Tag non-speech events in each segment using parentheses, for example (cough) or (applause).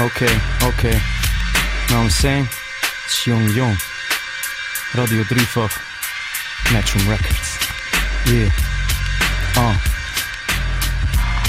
Okay, okay. Know what I'm saying? It's Jung Jung. Radio Dreifach. Metrum Records. Yeah.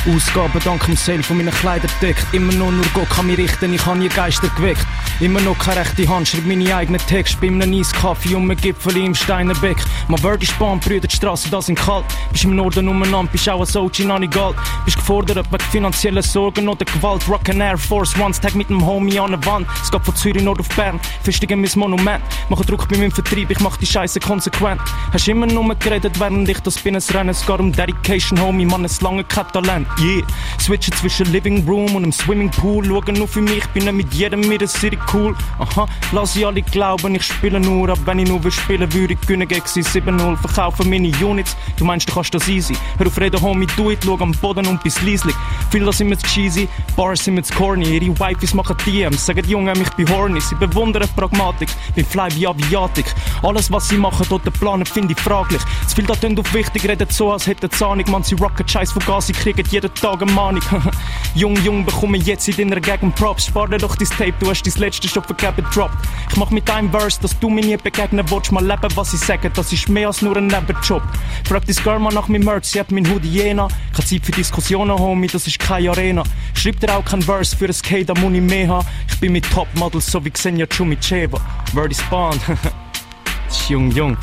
Ausgaben dank dem Sale von meinen Kleidern deckt. Immer noch nur Gott kann mich richten, ich habe nie Geister geweckt. Immer noch keine rechte Hand, schreib meine eigenen Texte. Bei einem Eiskaffee und einem Gipfel im Steinerbeck. Mein Word ist Bahn, Brüder, die Straßen, da sind kalt. Bist im Norden umeinander, bist auch ein OG, noch galt. Bist gefordert wegen finanziellen Sorgen oder Gewalt. Rock and Air Force One, Tag mit dem Homie an der Wand. Es geht von Zürich Nord auf Bern, festigen mein Monument. Mache Druck bei meinem Vertrieb, ich mach die Scheiße konsequent. Hast immer nur geredet, während ich das bin, es Rennen. Es geht um Dedication, Homie, Mann, es lange kein Talent. Yeah. Switchen zwischen Living Room und einem Swimmingpool. Schauen nur für mich, bin nicht mit jedem in der City cool. Aha, lass ich alle glauben, ich spiele nur, aber wenn ich nur will spielen, würde ich gewinnen gegen sie 7-0. Verkaufen meine Units, du meinst, du kannst das easy. Hör auf reden, Homie, do it, schau am Boden und bis leislich. Viele sind mir zu cheesy, Bars sind mir zu corny. Ihre Wifes machen DMs, sagen Junge, ich bin horny. Sie bewundern Pragmatik, bin fly wie Aviatik. Alles, was sie machen, dort planen, finde ich fraglich. Zu viel da auf wichtig, redet so, als hätten sie Ahnung. Man, sie rocken Scheiß von Gas, sie kriegen jeden Tag eine Mahnung. (laughs) jung, jung, bekomme jetzt in deiner Gegend Props. Spar dir doch dein Tape, du hast dein letzte schon vergeben droppt. Ich mach mit einem Verse, dass du mir nie begegnen willst. Mal leben, was ich sage, das ist mehr als nur ein Nebenjob. Frag dein Girl mal nach meinem Merch, sie hat mein Hoodie jena. Keine Zeit für Diskussionen, Homie, das ist keine Arena. Schreib dir auch kein Verse für ein K, da muss ich mehr haben. Ich bin mit Topmodels, so wie Xenia Chumicheva. Word is (laughs) das ist jung, jung.